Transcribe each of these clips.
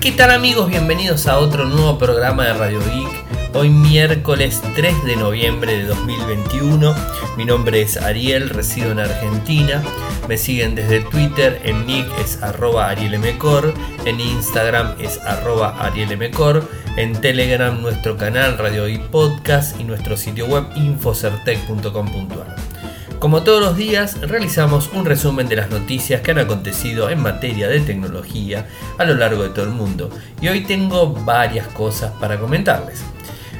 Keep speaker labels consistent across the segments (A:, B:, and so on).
A: ¿Qué tal amigos? Bienvenidos a otro nuevo programa de Radio Geek. Hoy miércoles 3 de noviembre de 2021. Mi nombre es Ariel, resido en Argentina. Me siguen desde Twitter, en nick es arroba arielmcor, en Instagram es arroba arielmcor, en Telegram nuestro canal Radio Geek Podcast y nuestro sitio web infocertec.com.ar. Como todos los días, realizamos un resumen de las noticias que han acontecido en materia de tecnología a lo largo de todo el mundo. Y hoy tengo varias cosas para comentarles.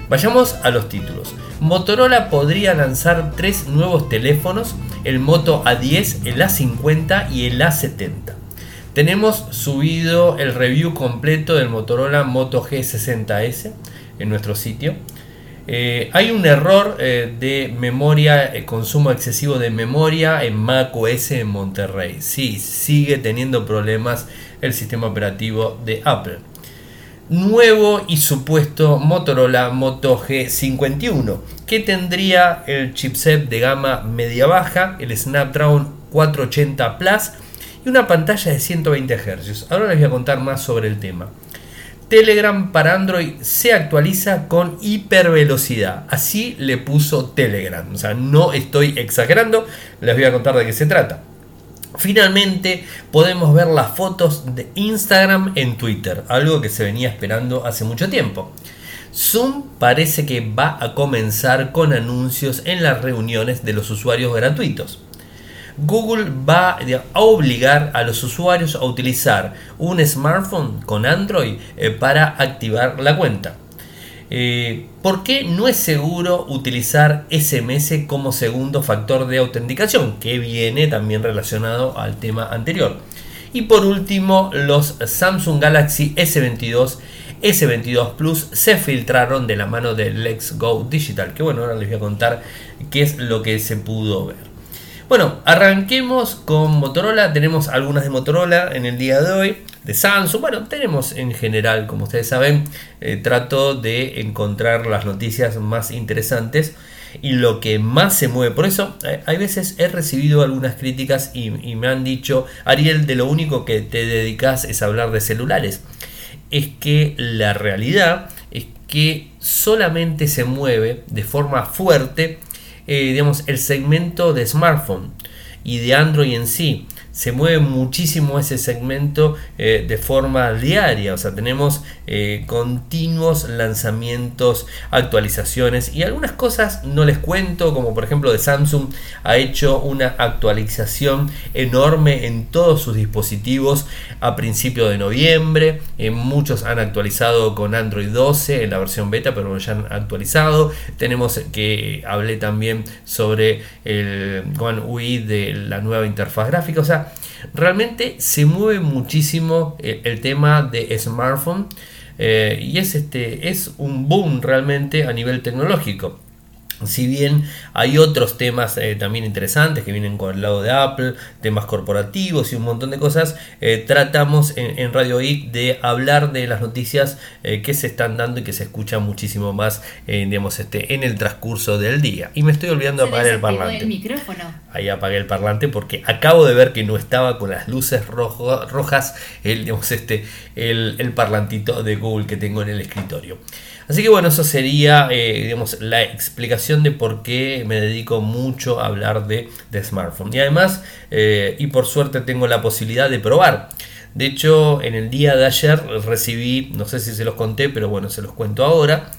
A: Vayamos a los títulos. Motorola podría lanzar tres nuevos teléfonos, el Moto A10, el A50 y el A70. Tenemos subido el review completo del Motorola Moto G60S en nuestro sitio. Eh, hay un error eh, de memoria, eh, consumo excesivo de memoria en Mac OS en Monterrey. Sí, sigue teniendo problemas el sistema operativo de Apple. Nuevo y supuesto Motorola Moto G51, que tendría el chipset de gama media-baja, el Snapdragon 480 Plus y una pantalla de 120 Hz. Ahora les voy a contar más sobre el tema. Telegram para Android se actualiza con hipervelocidad. Así le puso Telegram. O sea, no estoy exagerando. Les voy a contar de qué se trata. Finalmente podemos ver las fotos de Instagram en Twitter, algo que se venía esperando hace mucho tiempo. Zoom parece que va a comenzar con anuncios en las reuniones de los usuarios gratuitos. Google va a obligar a los usuarios a utilizar un smartphone con Android eh, para activar la cuenta. Eh, ¿Por qué no es seguro utilizar SMS como segundo factor de autenticación? Que viene también relacionado al tema anterior. Y por último, los Samsung Galaxy S22, S22 Plus se filtraron de la mano de Let's Go Digital. Que bueno, ahora les voy a contar qué es lo que se pudo ver. Bueno, arranquemos con Motorola. Tenemos algunas de Motorola en el día de hoy. De Samsung, bueno, tenemos en general, como ustedes saben, eh, trato de encontrar las noticias más interesantes y lo que más se mueve. Por eso, eh, hay veces he recibido algunas críticas y, me han dicho, Ariel, de lo único que te dedicas es hablar de celulares. Es que la realidad es que solamente se mueve de forma fuerte eh, digamos, el segmento de smartphone y de Android en sí se mueve muchísimo ese segmento eh, de forma diaria. O sea, tenemos eh, continuos lanzamientos, actualizaciones y algunas cosas no les cuento, como por ejemplo de Samsung ha hecho una actualización enorme en todos sus dispositivos a principio de noviembre. Eh, muchos han actualizado con Android 12 en la versión beta, pero ya han actualizado. Tenemos que hablé también sobre el One UI de la nueva interfaz gráfica. O sea, realmente se mueve muchísimo el, el tema de smartphone eh, y es, este, es un boom realmente a nivel tecnológico. Si bien hay otros temas eh, también interesantes que vienen con el lado de Apple, temas corporativos y un montón de cosas, eh, tratamos en, Radio Geek de hablar de las noticias eh, que se están dando y que se escuchan muchísimo más digamos, este, en el transcurso del día. Y me estoy olvidando de apagar el parlante. Ahí apagué el parlante porque acabo de ver que no estaba con las luces rojas el, digamos, este, el, el parlantito de Google que tengo en el escritorio. Así que bueno, eso sería eh, digamos, la explicación de por qué me dedico mucho a hablar de, de smartphone. Y además, eh, y por suerte tengo la posibilidad de probar. De hecho, en el día de ayer recibí, no sé si se los conté, pero bueno, se los cuento ahora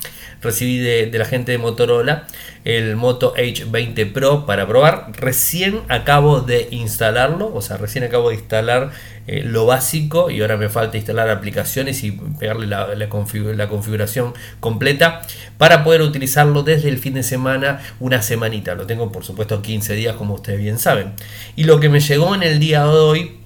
A: recibí de, la gente de Motorola el Moto H20 Pro para probar. Recién acabo de instalarlo, o sea, recién acabo de instalar eh, lo básico y ahora me falta instalar aplicaciones y pegarle la, la, configuración completa para poder utilizarlo desde el fin de semana una semanita. Lo tengo por supuesto 15 días como ustedes bien saben. Y lo que me llegó en el día de hoy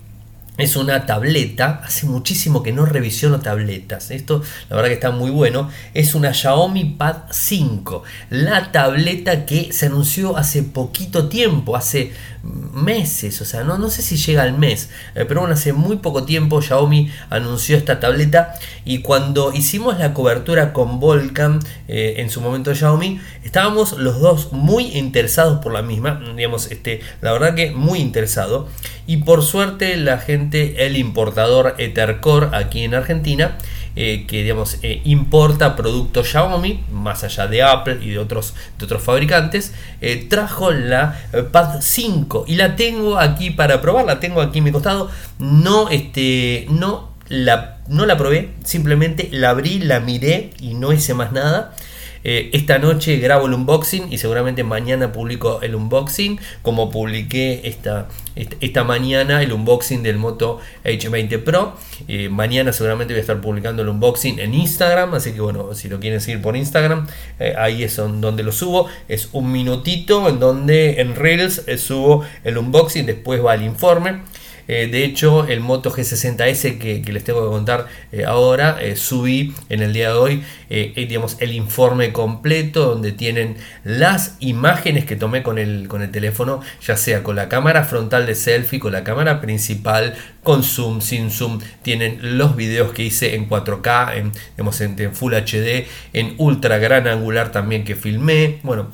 A: es una tableta, hace muchísimo que no revisiono tabletas, esto la verdad que está muy bueno, es una Xiaomi Pad 5, la tableta que se anunció hace poquito tiempo, hace meses, o sea, no, no sé si llega al mes, eh, pero bueno, hace muy poco tiempo Xiaomi anunció esta tableta y cuando hicimos la cobertura con Volcan eh, en su momento Xiaomi, estábamos los dos muy interesados por la misma, digamos, este, la verdad que muy interesado. Y por suerte la gente el importador Ethercore aquí en Argentina, eh, que digamos eh, importa productos Xiaomi, más allá de Apple y de otros, de otros fabricantes, eh, trajo la Pad 5 y la tengo aquí para probar, la tengo aquí en mi costado, no, este, no la, no la probé, simplemente la abrí, la miré y no hice más nada. Eh, esta noche grabo el unboxing y seguramente mañana publico el unboxing, como publiqué esta, esta, mañana el unboxing del Moto H20 Pro. Eh, mañana seguramente voy a estar publicando el unboxing en Instagram, así que bueno, si lo quieren seguir por Instagram, eh, ahí es donde lo subo. Es un minutito en donde en Reels subo el unboxing, después va el informe. Eh, de hecho, el Moto G60S que, les tengo que contar eh, ahora, eh, subí en el día de hoy digamos, el informe completo donde tienen las imágenes que tomé con el, con el teléfono, ya sea con la cámara frontal de selfie, con la cámara principal, con zoom, sin zoom. Tienen los videos que hice en 4K, en, en Full HD, en ultra gran angular también que filmé. Bueno,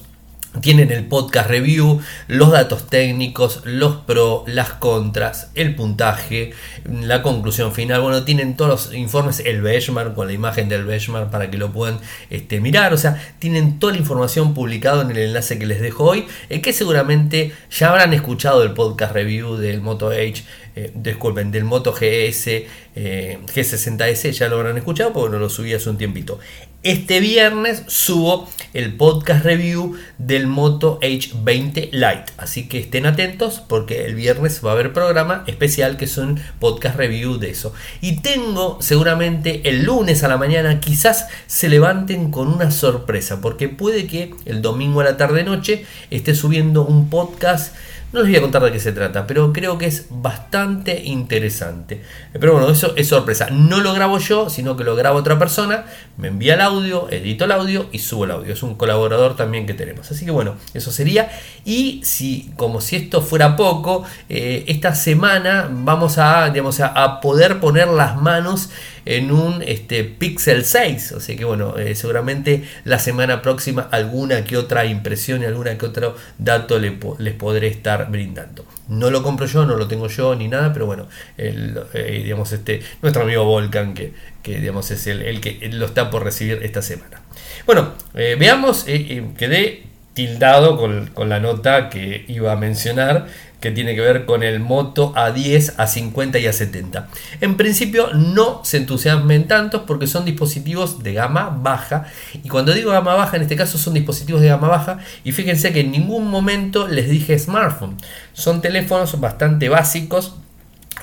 A: tienen el podcast review, los datos técnicos, los pros, las contras, el puntaje, la conclusión final. Bueno, tienen todos los informes, el benchmark con la imagen del benchmark para que lo puedan este, mirar. O sea, tienen toda la información publicada en el enlace que les dejo hoy, eh, que seguramente ya habrán escuchado el podcast review del Moto H eh, disculpen, del Moto GS, eh, G60S, ya lo habrán escuchado porque no lo subí hace un tiempito. Este viernes subo el podcast review del Moto H20 Lite, así que estén atentos porque el viernes va a haber programa especial que son podcast review de eso. Y tengo seguramente el lunes a la mañana, quizás se levanten con una sorpresa, porque puede que el domingo a la tarde noche esté subiendo un podcast no les voy a contar de qué se trata, pero creo que es bastante interesante. Pero bueno, eso es sorpresa. No lo grabo yo, sino que lo grabo otra persona. Me envía el audio, edito el audio y subo el audio. Es un colaborador también que tenemos. Así que bueno, eso sería. Y si, como si esto fuera poco, eh, esta semana vamos a, digamos, a poder poner las manos en un este, Pixel 6. O sea que bueno, eh, seguramente la semana próxima alguna que otra impresión y alguna que otro dato les podré estar brindando. No lo compro yo, no lo tengo yo ni nada, pero bueno, eh, digamos este, nuestro amigo Volcan que, digamos es el, que lo está por recibir esta semana. Bueno, eh, veamos, quedé tildado con, con la nota que iba a mencionar que tiene que ver con el Moto A10, A50 y A70. En principio no se entusiasmen tantos porque son dispositivos de gama baja y cuando digo gama baja en este caso son dispositivos de gama baja y fíjense que en ningún momento les dije smartphone. Son teléfonos bastante básicos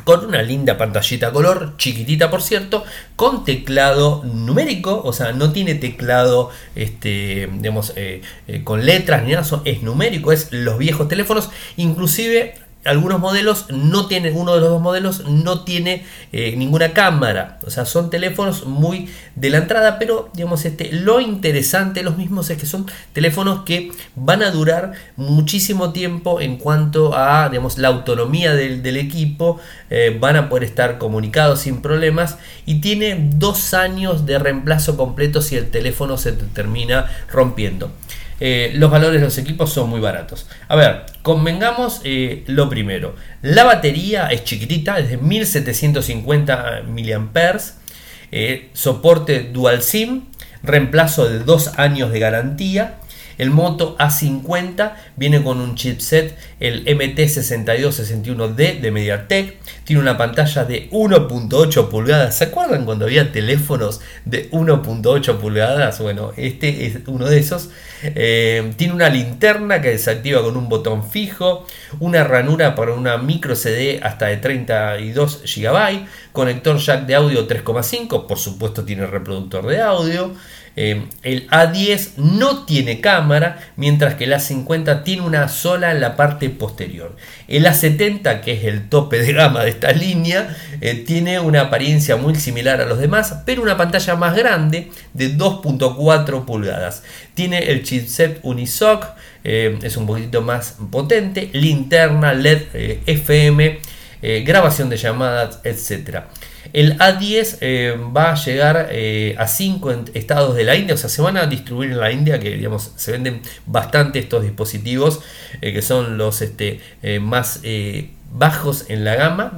A: con una linda pantallita color, chiquitita por cierto, con teclado numérico, o sea, no tiene teclado este, digamos, eh, eh, con letras ni nada, es numérico, es los viejos teléfonos, inclusive algunos modelos no tienen, uno de los dos modelos no tiene eh, ninguna cámara. O sea, son teléfonos muy de la entrada, pero digamos, este, lo interesante, los mismos, es que son teléfonos que van a durar muchísimo tiempo en cuanto a, digamos, la autonomía del, equipo, eh, van a poder estar comunicados sin problemas y tiene dos años de reemplazo completo si el teléfono se termina rompiendo. Eh, los valores de los equipos son muy baratos. A ver, convengamos eh, lo primero. La batería es chiquitita, es de 1750 mAh, eh, soporte dual SIM, reemplazo de dos años de garantía. El Moto A50 viene con un chipset, el MT6261D de MediaTek. Tiene una pantalla de 1.8 pulgadas. ¿Se acuerdan cuando había teléfonos de 1.8 pulgadas? Bueno, este es uno de esos. Eh, tiene una linterna que desactiva con un botón fijo. Una ranura para una micro CD hasta de 32 GB. Conector jack de audio 3,5. Por supuesto tiene reproductor de audio. Eh, el A10 no tiene cámara, mientras que el A50 tiene una sola en la parte posterior. El A70, que es el tope de gama de esta línea, eh, tiene una apariencia muy similar a los demás, pero una pantalla más grande de 2.4 pulgadas. Tiene el chipset Unisoc, eh, es un poquito más potente, linterna LED FM, grabación de llamadas, etc. El A10 eh, va a llegar eh, a 5 estados de la India, o sea, se van a distribuir en la India, que digamos, se venden bastante estos dispositivos, eh, que son los este, más bajos en la gama.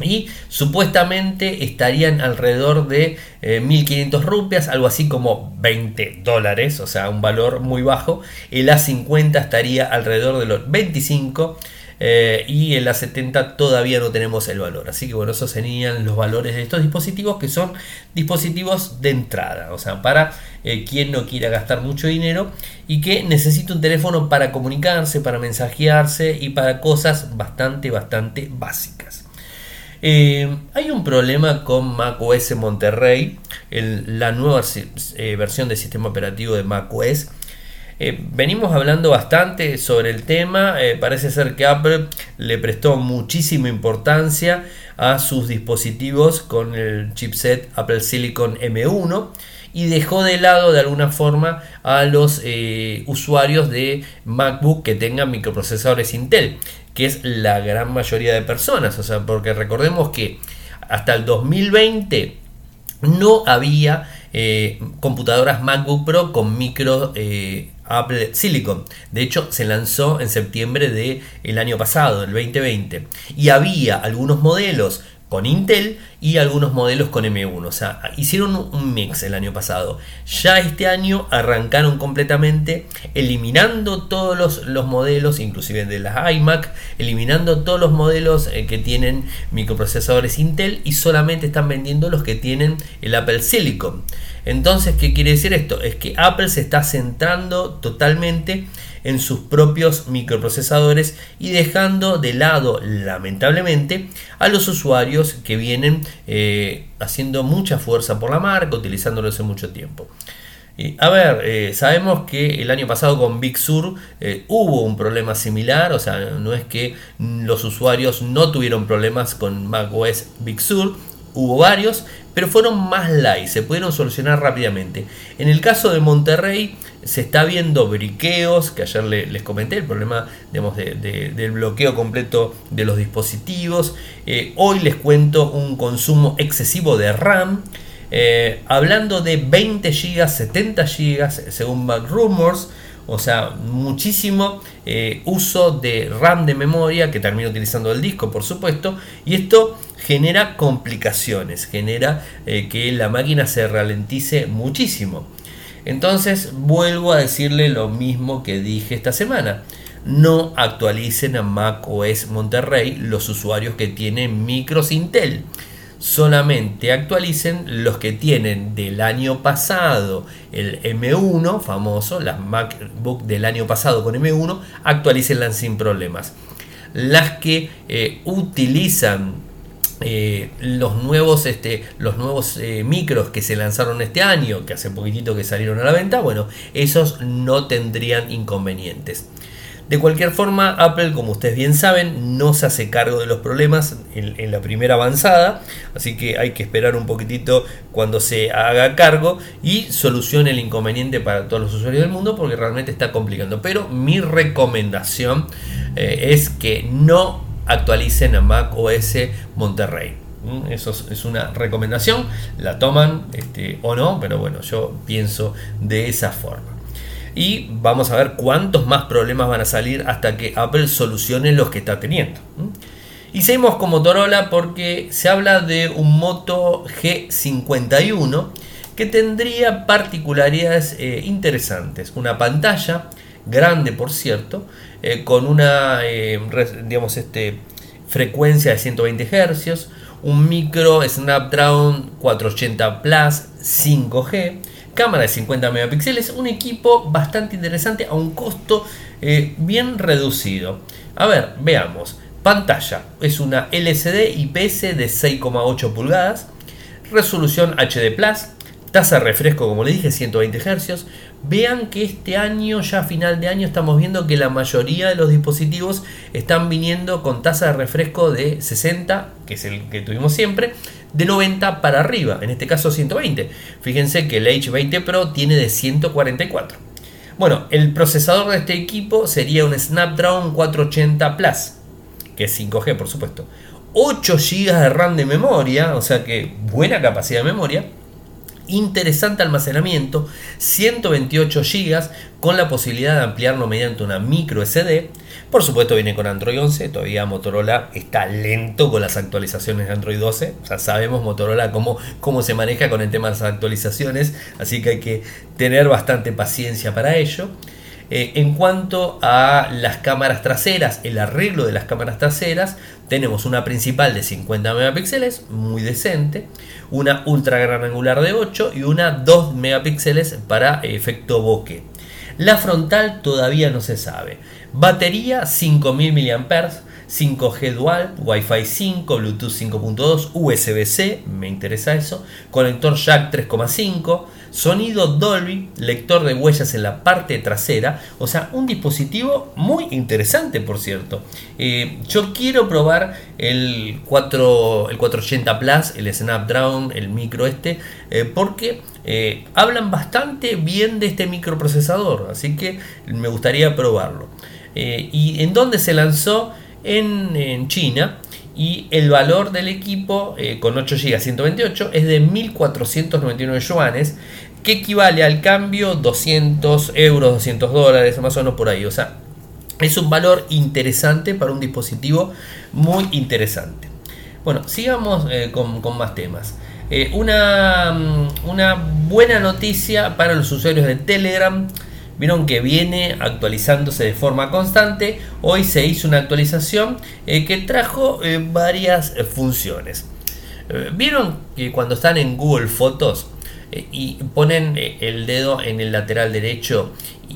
A: y supuestamente estarían alrededor de 1.500 eh, rupias, algo así como 20 dólares, o sea, un valor muy bajo. El A50 estaría alrededor de los 25 eh, y el A70 todavía no tenemos el valor. Así que bueno, esos serían los valores de estos dispositivos que son dispositivos de entrada, o sea, para eh, quien no quiera gastar mucho dinero y que necesita un teléfono para comunicarse, para mensajearse y para cosas bastante, bastante básicas. Eh, hay un problema con macOS Monterrey, la nueva versión del sistema operativo de macOS. Eh, venimos hablando bastante sobre el tema, parece ser que Apple le prestó muchísima importancia a sus dispositivos con el chipset Apple Silicon M1 y dejó de lado de alguna forma a los usuarios de MacBook que tengan microprocesadores Intel que es la gran mayoría de personas. O sea, porque recordemos que hasta el 2020 no había eh, computadoras MacBook Pro con micro eh, Apple Silicon. De hecho, se lanzó en septiembre del año pasado, el 2020. Y había algunos modelos con Intel y algunos modelos con M1. O sea, hicieron un mix el año pasado. Ya este año arrancaron completamente eliminando todos los, modelos, inclusive de las iMac, eliminando todos los modelos eh, que tienen microprocesadores Intel y solamente están vendiendo los que tienen el Apple Silicon. Entonces, ¿qué quiere decir esto? Es que Apple se está centrando totalmente en sus propios microprocesadores y dejando de lado, lamentablemente, a los usuarios que vienen eh, haciendo mucha fuerza por la marca, utilizándolo hace mucho tiempo. a ver, eh, sabemos que el año pasado con Big Sur eh, hubo un problema similar, o sea, no es que los usuarios no tuvieron problemas con macOS Big Sur, hubo varios, pero fueron más light, se pudieron solucionar rápidamente. En el caso de Monterrey se está viendo briqueos, que ayer les comenté, el problema del bloqueo completo de los dispositivos. Eh, hoy les cuento un consumo excesivo de RAM. Eh, hablando de 20 GB, 70 GB, según Back Rumors, o sea, muchísimo eh, uso de RAM de memoria que termina utilizando el disco, por supuesto, y esto genera complicaciones, genera que la máquina se ralentice muchísimo. Entonces vuelvo a decirle lo mismo que dije esta semana. No actualicen a Mac OS Monterrey los usuarios que tienen micros Intel. Solamente actualicen los que tienen del año pasado el M1 famoso, las MacBook del año pasado con M1, actualícenlas sin problemas. Las que eh, utilizan eh, los nuevos, este, los nuevos eh, micros que se lanzaron este año, que hace poquitito que salieron a la venta, bueno, esos no tendrían inconvenientes. De cualquier forma, Apple, como ustedes bien saben, no se hace cargo de los problemas en, la primera avanzada, así que hay que esperar un poquitito cuando se haga cargo y solucione el inconveniente para todos los usuarios del mundo, porque realmente está complicando. Pero mi recomendación eh, es que no actualicen a Mac OS Monterrey. Eso es una recomendación, la toman este, o no, pero bueno, yo pienso de esa forma. Y vamos a ver cuántos más problemas van a salir hasta que Apple solucione los que está teniendo. Y seguimos con Motorola porque se habla de un Moto G51 que tendría particularidades eh, interesantes. Una pantalla grande, por cierto, eh, con una eh, digamos, este, frecuencia de 120 Hz, un micro Snapdragon 480 Plus 5G, cámara de 50 megapíxeles, un equipo bastante interesante a un costo eh, bien reducido. A ver, veamos. Pantalla es una LCD IPS de 6,8 pulgadas, resolución HD tasa de refresco como le dije 120 Hz, Vean que este año, ya a final de año, estamos viendo que la mayoría de los dispositivos están viniendo con tasa de refresco de 60, que es el que tuvimos siempre, de 90 para arriba, en este caso 120. Fíjense que el H20 Pro tiene de 144. Bueno, el procesador de este equipo sería un Snapdragon 480 Plus, que es 5G por supuesto. 8 GB de RAM de memoria, o sea que buena capacidad de memoria interesante almacenamiento, 128 GB con la posibilidad de ampliarlo mediante una micro SD. Por supuesto viene con Android 11, todavía Motorola está lento con las actualizaciones de Android 12. Ya sabemos Motorola cómo, cómo se maneja con el tema de las actualizaciones, así que hay que tener bastante paciencia para ello. Eh, en cuanto a las cámaras traseras, el arreglo de las cámaras traseras, tenemos una principal de 50 megapíxeles, muy decente, una ultra gran angular de 8 y una 2 megapíxeles para efecto bokeh. La frontal todavía no se sabe. Batería 5000 mAh, 5G dual, Wi-Fi 5, Bluetooth 5.2, USB-C, me interesa eso, conector jack 3.5, sonido Dolby, lector de huellas en la parte trasera, o sea, un dispositivo muy interesante, por cierto. Eh, yo quiero probar el, 4, el 480 Plus, el Snapdragon, el micro este, eh, porque eh, hablan bastante bien de este microprocesador, así que me gustaría probarlo. ¿Y en dónde se lanzó? En, China y el valor del equipo eh, con 8 GB 128 es de 1.499 yuanes, que equivale al cambio 200 euros, 200 dólares, más o menos por ahí. O sea, es un valor interesante para un dispositivo muy interesante. Bueno, sigamos eh, con, más temas. Eh, una, mm, una buena noticia para los usuarios de Telegram Vieron que viene actualizándose de forma constante. Hoy se hizo una actualización eh, que trajo eh, varias eh, funciones. Vieron que cuando están en Google Fotos y ponen el dedo en el lateral derecho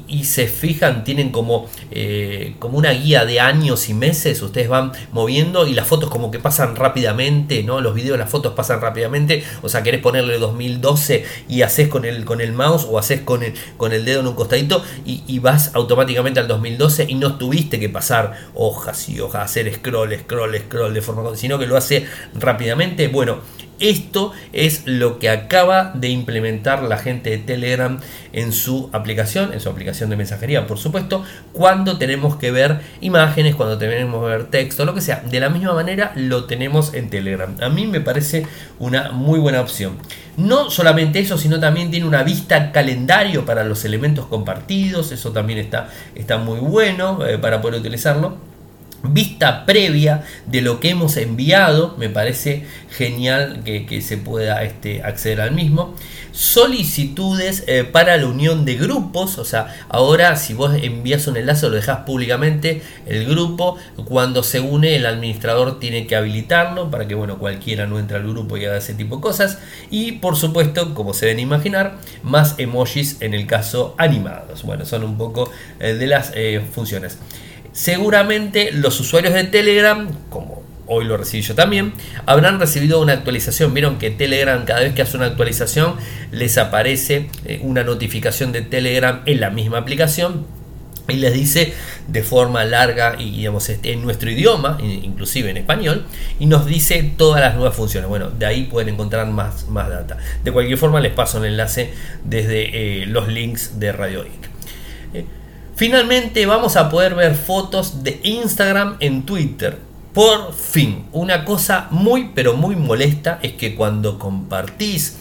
A: y se fijan, tienen como, eh, como una guía de años y meses, ustedes van moviendo y las fotos como que pasan rápidamente, ¿no? Los videos, las fotos pasan rápidamente, o sea, querés ponerle 2012 y haces con el, con el mouse o haces con el, con el dedo en un costadito y, vas automáticamente al 2012 y no tuviste que pasar hojas y hojas, hacer scroll, scroll, scroll de forma, sino que lo hace rápidamente. Bueno, esto es lo que acaba de implementar la gente de Telegram en su aplicación, en su aplicación de mensajería, por supuesto, cuando tenemos que ver imágenes, cuando tenemos que ver texto, lo que sea. De la misma manera lo tenemos en Telegram. A mí me parece una muy buena opción. No solamente eso, sino también tiene una vista calendario para los elementos compartidos. Eso también está, está muy bueno eh, para poder utilizarlo vista previa de lo que hemos enviado, me parece genial que, se pueda este, acceder al mismo. Solicitudes eh, para la unión de grupos, o sea, ahora si vos envías un enlace lo dejas públicamente, el grupo, cuando se une el administrador tiene que habilitarlo para que bueno, cualquiera no entre al grupo y haga ese tipo de cosas. Y por supuesto, como se deben imaginar, más emojis en el caso animados. Bueno, son un poco eh, de las eh, funciones. Seguramente los usuarios de Telegram, como hoy lo recibí yo también, habrán recibido una actualización. Vieron que Telegram cada vez que hace una actualización les aparece eh, una notificación de Telegram en la misma aplicación y les dice de forma larga y digamos este, en nuestro idioma, inclusive en español, y nos dice todas las nuevas funciones. Bueno, de ahí pueden encontrar más, más data. De cualquier forma les paso el enlace desde eh, los links de Radio Geek. Finalmente vamos a poder ver fotos de Instagram en Twitter. Por fin, una cosa muy pero muy molesta es que cuando compartís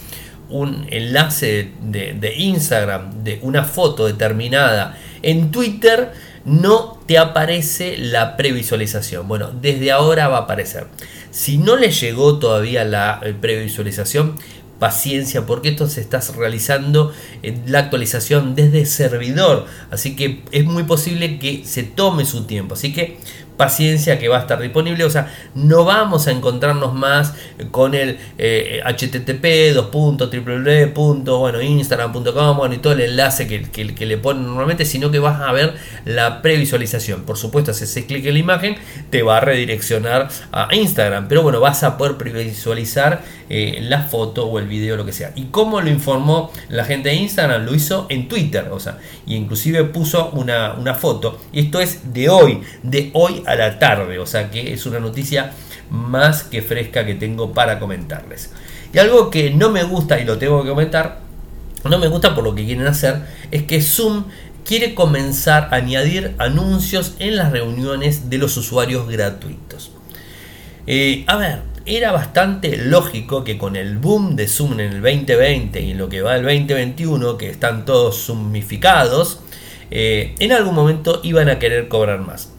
A: un enlace de, Instagram de una foto determinada en Twitter, no te aparece la previsualización. Bueno, desde ahora va a aparecer. Si no le llegó todavía la eh, previsualización, paciencia porque esto se está realizando en la actualización desde servidor. Así que es muy posible que se tome su tiempo. Así que paciencia que va a estar disponible. O sea, no vamos a encontrarnos más con el eh, http dos bueno, instagram.com bueno, y todo el enlace que, le ponen normalmente, sino que vas a ver la previsualización. Por supuesto, si haces clic en la imagen, te va a redireccionar a Instagram. Pero bueno, vas a poder previsualizar eh, la foto o el video, lo que sea. ¿Y cómo lo informó la gente de Instagram? Lo hizo en Twitter, o sea, y inclusive puso una, una foto. Esto es de hoy, de hoy a la tarde, o sea que es una noticia más que fresca que tengo para comentarles. Y algo que no me gusta y lo tengo que comentar, no me gusta por lo que quieren hacer, es que Zoom quiere comenzar a añadir anuncios en las reuniones de los usuarios gratuitos. Eh, a ver, era bastante lógico que con el boom de Zoom en el 2020 y en lo que va del 2021, que están todos zoomificados, eh, en algún momento iban a querer cobrar más.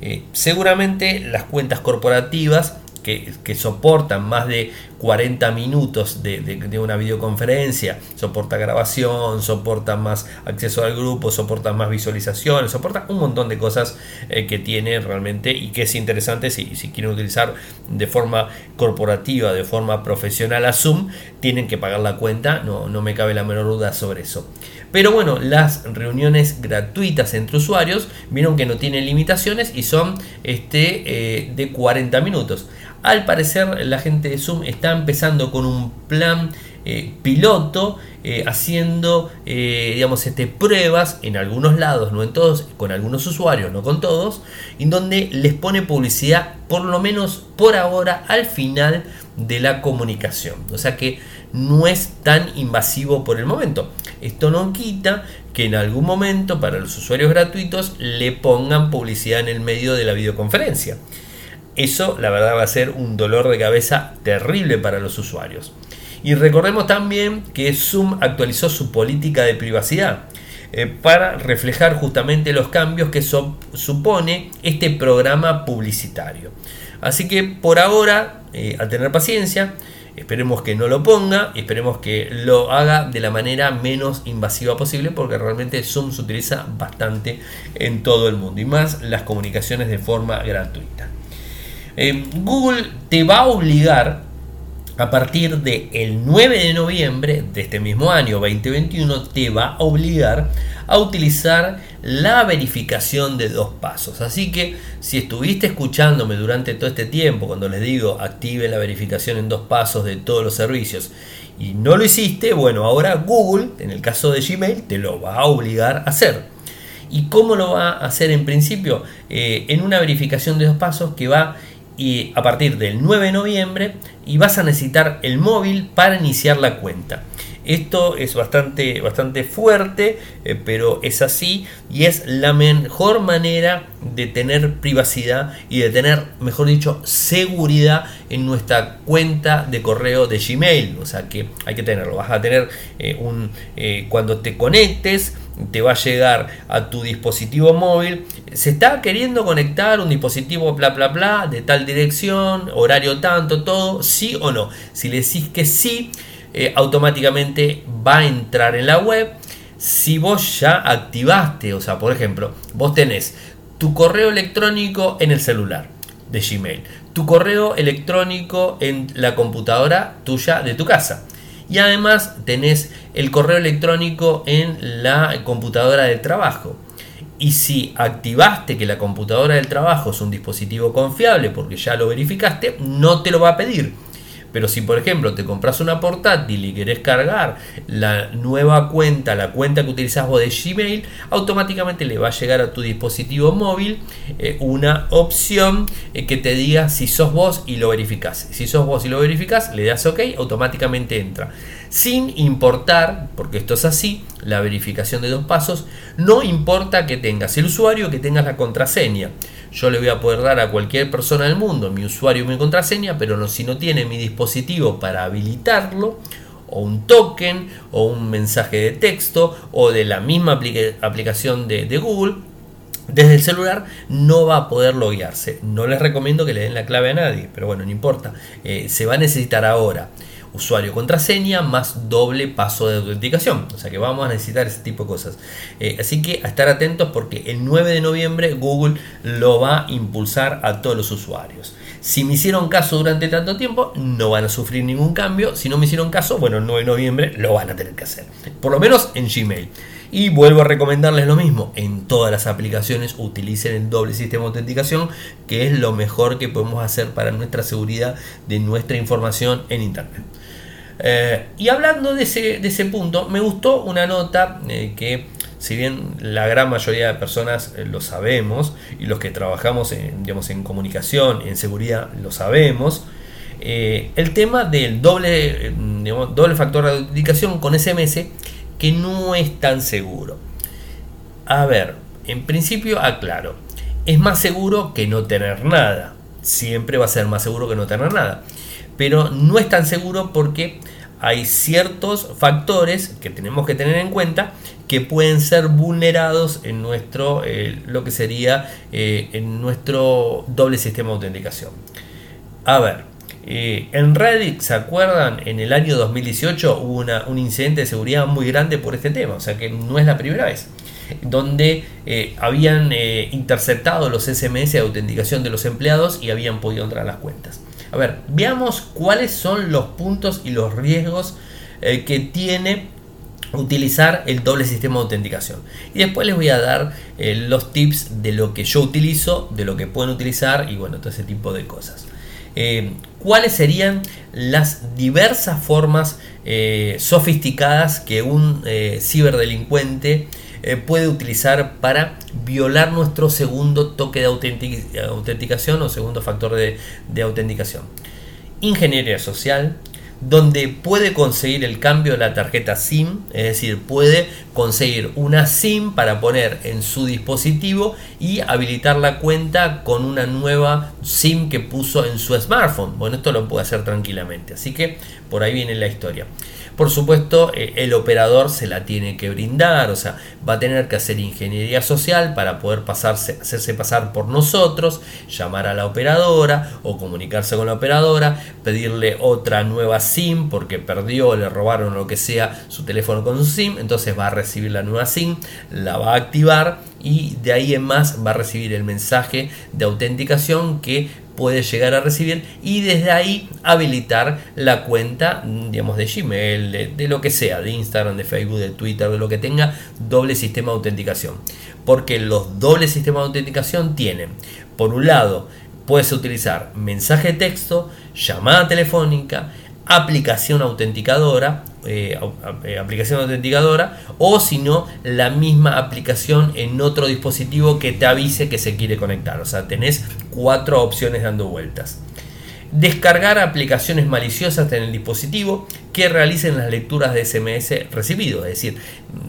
A: Eh, seguramente las cuentas corporativas que, soportan más de 40 minutos de, una videoconferencia, soporta grabación, soporta más acceso al grupo, soporta más visualizaciones, soporta un montón de cosas eh, que tiene realmente y que es interesante si, si quieren utilizar de forma corporativa, de forma profesional a Zoom, tienen que pagar la cuenta, no, no me cabe la menor duda sobre eso. Pero bueno, las reuniones gratuitas entre usuarios vieron que no tienen limitaciones y son este, eh, de 40 minutos. Al parecer la gente de Zoom está empezando con un plan eh, piloto eh, haciendo digamos este, pruebas en algunos lados, no en todos, con algunos usuarios, no con todos, en donde les pone publicidad por lo menos por ahora al final de la comunicación. O sea que no es tan invasivo por el momento. Esto no quita que en algún momento para los usuarios gratuitos le pongan publicidad en el medio de la videoconferencia. Eso la verdad va a ser un dolor de cabeza terrible para los usuarios. Y recordemos también que Zoom actualizó su política de privacidad eh, para reflejar justamente los cambios que supone este programa publicitario. Así que por ahora, eh, a tener paciencia, Esperemos que no lo ponga esperemos que lo haga de la manera menos invasiva posible porque realmente Zoom se utiliza bastante en todo el mundo y más las comunicaciones de forma gratuita. Eh, Google te va a obligar a partir del 9 de noviembre de este mismo año 2021 te va a obligar a utilizar la verificación de dos pasos. Así que si estuviste escuchándome durante todo este tiempo cuando les digo active la verificación en dos pasos de todos los servicios y no lo hiciste, bueno, ahora Google, en el caso de Gmail, te lo va a obligar a hacer. ¿Y cómo lo va a hacer en principio? Eh, en una verificación de dos pasos que va y a partir del 9 de noviembre y vas a necesitar el móvil para iniciar la cuenta. Esto es bastante, bastante fuerte, eh, pero es así y es la mejor manera de tener privacidad y de tener, mejor dicho, seguridad en nuestra cuenta de correo de Gmail. O sea que hay que tenerlo. Vas a tener eh, un eh, cuando te conectes te va a llegar a tu dispositivo móvil. Se está queriendo conectar un dispositivo bla bla bla de tal dirección, horario tanto, todo, sí o no. Si le decís que sí, eh, automáticamente va a entrar en la web. Si vos ya activaste, o sea, por ejemplo, vos tenés tu correo electrónico en el celular de Gmail, tu correo electrónico en la computadora tuya de tu casa. Y además tenés el correo electrónico en la computadora de trabajo. Y si activaste que la computadora del trabajo es un dispositivo confiable porque ya lo verificaste, no te lo va a pedir pero si por ejemplo te compras una portátil y querés cargar la nueva cuenta, la cuenta que utilizas vos de Gmail, automáticamente le va a llegar a tu dispositivo móvil eh, una opción eh, que te diga si sos vos y lo verificás. Si sos vos y lo verificás, le das OK, automáticamente entra. Sin importar, porque esto es así, la verificación de dos pasos, no importa que tengas el usuario, que tengas la contraseña yo le voy a poder dar a cualquier persona del mundo mi usuario y mi contraseña, pero si no tiene mi dispositivo para habilitarlo, o un token, o un mensaje de texto, o de la misma aplicación de, Google, desde el celular no va a poder loguearse. No les recomiendo que le den la clave a nadie, pero bueno, no importa. Eh, se va a necesitar ahora usuario contraseña más doble paso de autenticación. O sea que vamos a necesitar ese tipo de cosas. Eh, así que a estar atentos porque el 9 de noviembre Google lo va a impulsar a todos los usuarios. Si me hicieron caso durante tanto tiempo, no van a sufrir ningún cambio. Si no me hicieron caso, bueno, el 9 de noviembre lo van a tener que hacer. Por lo menos en Gmail. Y vuelvo a recomendarles lo mismo, en todas las aplicaciones utilicen el doble sistema de autenticación, que es lo mejor que podemos hacer para nuestra seguridad de nuestra información en Internet. Eh, y hablando de ese, punto, me gustó una nota eh, que, si bien la gran mayoría de personas eh, lo sabemos, y los que trabajamos en, en comunicación, en seguridad, lo sabemos, el tema del doble, doble factor de autenticación con SMS, que no es tan seguro. A ver, en principio aclaro, es más seguro que no tener nada. Siempre va a ser más seguro que no tener nada. Pero no es tan seguro porque hay ciertos factores que tenemos que tener en cuenta que pueden ser vulnerados en nuestro eh, lo que sería eh, en nuestro doble sistema de autenticación. A ver, eh, en Reddit, ¿se acuerdan? En el año 2018 hubo un incidente de seguridad muy grande por este tema, o sea que no es la primera vez, donde habían interceptado los SMS de autenticación de los empleados y habían podido entrar a las cuentas. A ver, veamos cuáles son los puntos y los riesgos que tiene utilizar el doble sistema de autenticación. Y después les voy a dar eh, los tips de lo que yo utilizo, de lo que pueden utilizar y bueno, todo ese tipo de cosas. Eh, ¿Cuáles serían las diversas formas eh, sofisticadas que un ciberdelincuente puede utilizar para violar nuestro segundo toque de autenticación o segundo factor de, de autenticación? Ingeniería social, donde puede conseguir el cambio de la tarjeta SIM, es decir, puede conseguir una SIM para poner en su dispositivo y habilitar la cuenta con una nueva SIM que puso en su smartphone. Bueno, esto lo puede hacer tranquilamente, así que por ahí viene la historia. Por supuesto, eh, el operador se la tiene que brindar, o sea, va a tener que hacer ingeniería social para poder hacerse pasar por nosotros, llamar a la operadora o comunicarse con la operadora, pedirle otra nueva SIM porque perdió, le robaron lo que sea su teléfono con su SIM, entonces va a recibir la nueva SIM, la va a activar y de ahí en más va a recibir el mensaje de autenticación que puede llegar a recibir y desde ahí habilitar la cuenta digamos de Gmail, de, lo que sea, de Instagram, de Facebook, de Twitter, de lo que tenga doble sistema de autenticación. Porque los dobles sistemas de autenticación tienen, por un lado, puedes utilizar mensaje de texto, llamada telefónica, aplicación autenticadora, eh, eh, aplicación autenticadora, o si no, la misma aplicación en otro dispositivo que te avise que se quiere conectar. O sea, tenés cuatro opciones dando vueltas. Descargar aplicaciones maliciosas en el dispositivo que realicen las lecturas de SMS recibido. Es decir,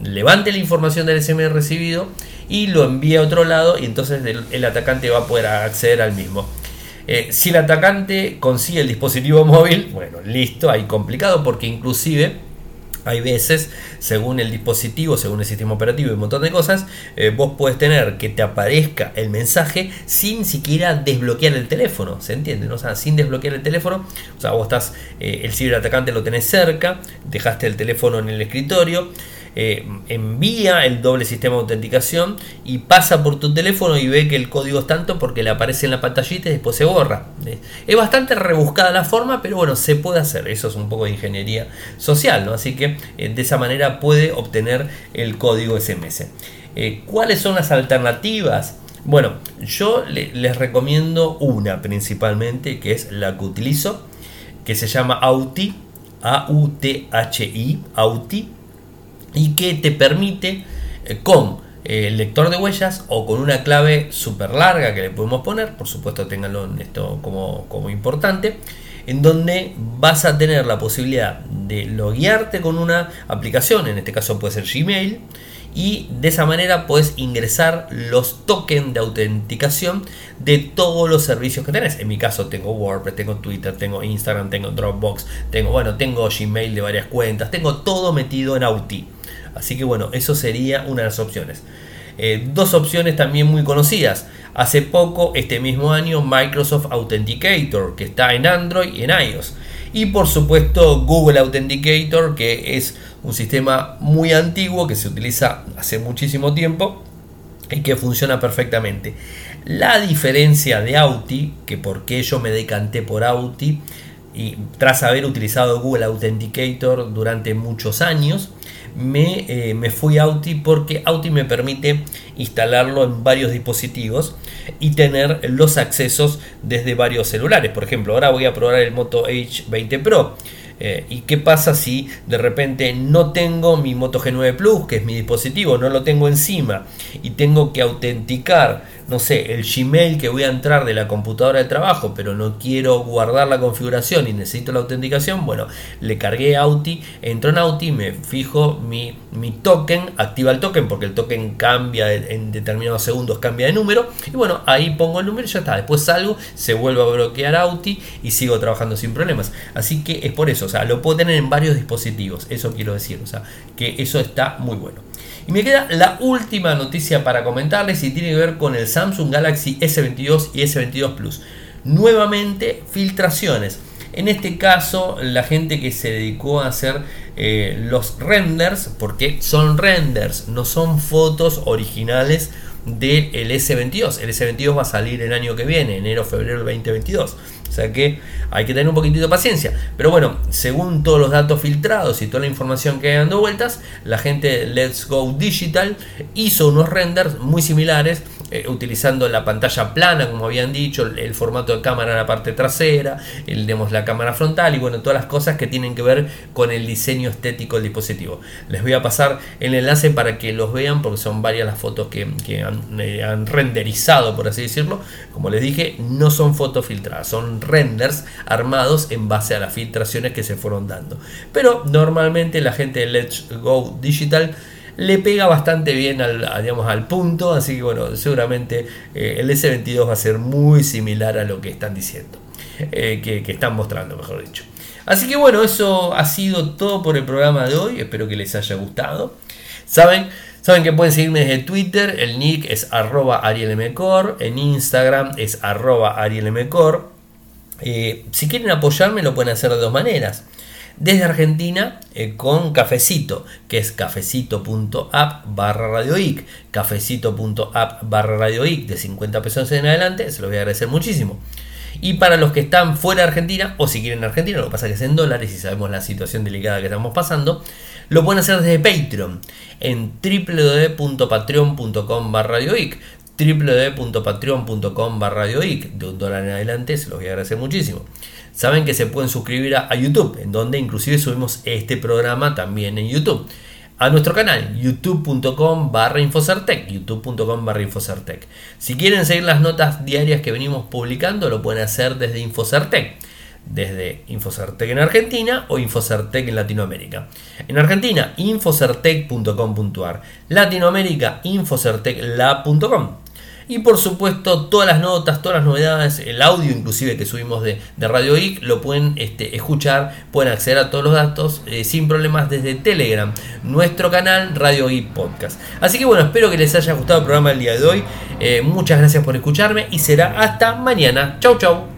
A: levante la información del SMS recibido y lo envíe a otro lado y entonces el atacante va a poder acceder al mismo. Eh, si el atacante consigue el dispositivo móvil, bueno, listo, ahí complicado porque inclusive hay veces, según el dispositivo, según el sistema operativo y un montón de cosas, eh, vos puedes tener que te aparezca el mensaje sin siquiera desbloquear el teléfono, ¿se entiende? O sea, sin desbloquear el teléfono, o sea, vos estás, eh, el ciberatacante lo tenés cerca, dejaste el teléfono en el escritorio, eh, envía el doble sistema de autenticación y pasa por tu teléfono y ve que el código es tanto porque le aparece en la pantallita y después se borra. Eh, es bastante rebuscada la forma, pero bueno, se puede hacer. Eso es un poco de ingeniería social, ¿no? Así que eh, de esa manera puede obtener el código SMS. ¿Cuáles son las alternativas? Bueno, yo les recomiendo una principalmente, que es la que utilizo, que se llama Auti, A-U-T-H-I, Auti, y que te permite eh, con el lector de huellas o con una clave súper larga que le podemos poner, por supuesto tenganlo esto como, como importante, en donde vas a tener la posibilidad de loguearte con una aplicación, en este caso puede ser Gmail, y de esa manera puedes ingresar los tokens de autenticación de todos los servicios que tenés. En mi caso tengo WordPress, tengo Twitter, tengo Instagram, tengo Dropbox, tengo bueno, tengo Gmail de varias cuentas, tengo todo metido en Auti. Así que bueno, eso sería una de las opciones. Eh, dos opciones también muy conocidas. Hace poco, este mismo año, Microsoft Authenticator, que está en Android y en iOS. Y por supuesto Google Authenticator, que es un sistema muy antiguo que se utiliza hace muchísimo tiempo y que funciona perfectamente. La diferencia de Auti, que por qué yo me decanté por Auti, y tras haber utilizado Google Authenticator durante muchos años, me, eh, me, fui a Auti porque Auti me permite instalarlo en varios dispositivos y tener los accesos desde varios celulares. Por ejemplo, ahora voy a probar el Moto H20 Pro. Eh, ¿Y qué pasa si de repente no tengo mi Moto G9 Plus, que es mi dispositivo, no lo tengo encima y tengo que autenticar no sé, el Gmail que voy a entrar de la computadora de trabajo, pero no quiero guardar la configuración y necesito la autenticación, bueno, le cargué Auti, entro en Auti, me fijo mi, mi token, activa el token porque el token cambia en determinados segundos, cambia de número, y bueno, ahí pongo el número y ya está, después salgo, se vuelve a bloquear Auti y sigo trabajando sin problemas. Así que es por eso, o sea, lo puedo tener en varios dispositivos, eso quiero decir, o sea, que eso está muy bueno. Y me queda la última noticia para comentarles y tiene que ver con el Samsung Galaxy S22 y S22 Plus. Nuevamente filtraciones. En este caso, la gente que se dedicó a hacer eh, los renders, porque son renders, no son fotos originales del S22. El S22 va a salir el año que viene, enero, febrero del 2022. O sea que hay que tener un poquitito de paciencia. Pero bueno, según todos los datos filtrados y toda la información que hay dando vueltas, la gente Let's Go Digital hizo unos renders muy similares eh, utilizando la pantalla plana, como habían dicho, el, formato de cámara en la parte trasera, el, la cámara frontal y bueno, todas las cosas que tienen que ver con el diseño estético del dispositivo. Les voy a pasar el enlace para que los vean porque son varias las fotos que, han, eh, han renderizado, por así decirlo. Como les dije, no son fotos filtradas, son renders armados en base a las filtraciones que se fueron dando. Pero normalmente la gente de Let's Go Digital le pega bastante bien al, digamos, al punto, así que bueno, seguramente eh, el S22 va a ser muy similar a lo que están diciendo, eh, que, están mostrando, mejor dicho. Así que bueno, eso ha sido todo por el programa de hoy, espero que les haya gustado. Saben, Saben que pueden seguirme desde Twitter, el nick es arroba arielmcor, en Instagram es arroba arielmcor. Eh, si quieren apoyarme lo pueden hacer de dos maneras desde Argentina eh, con Cafecito, que es cafecito.app barra radioic, cafecito.app barra radioic de 50 pesos en adelante, se los voy a agradecer muchísimo. Y para los que están fuera de Argentina, o si quieren Argentina, lo que pasa es que es en dólares y sabemos la situación delicada que estamos pasando, lo pueden hacer desde Patreon en www.patreon.com barra www.patreon.com barra de un dólar en adelante, se los voy a agradecer muchísimo saben que se pueden suscribir a, YouTube, en donde inclusive subimos este programa también en YouTube. A nuestro canal, youtube.com barra infocertec, youtube.com barra infocertec. Si quieren seguir las notas diarias que venimos publicando, lo pueden hacer desde Infocertec desde Infocertec en Argentina o Infocertec en Latinoamérica. En Argentina, infocertec.com.ar. Latinoamérica, infocertecla.com. Y por supuesto, todas las notas, todas las novedades, el audio inclusive que subimos de, Radio IC, lo pueden este, escuchar, pueden acceder a todos los datos eh, sin problemas desde Telegram, nuestro canal Radio IC Podcast. Así que bueno, espero que les haya gustado el programa del día de hoy. Eh, muchas gracias por escucharme y será hasta mañana. Chau, chau.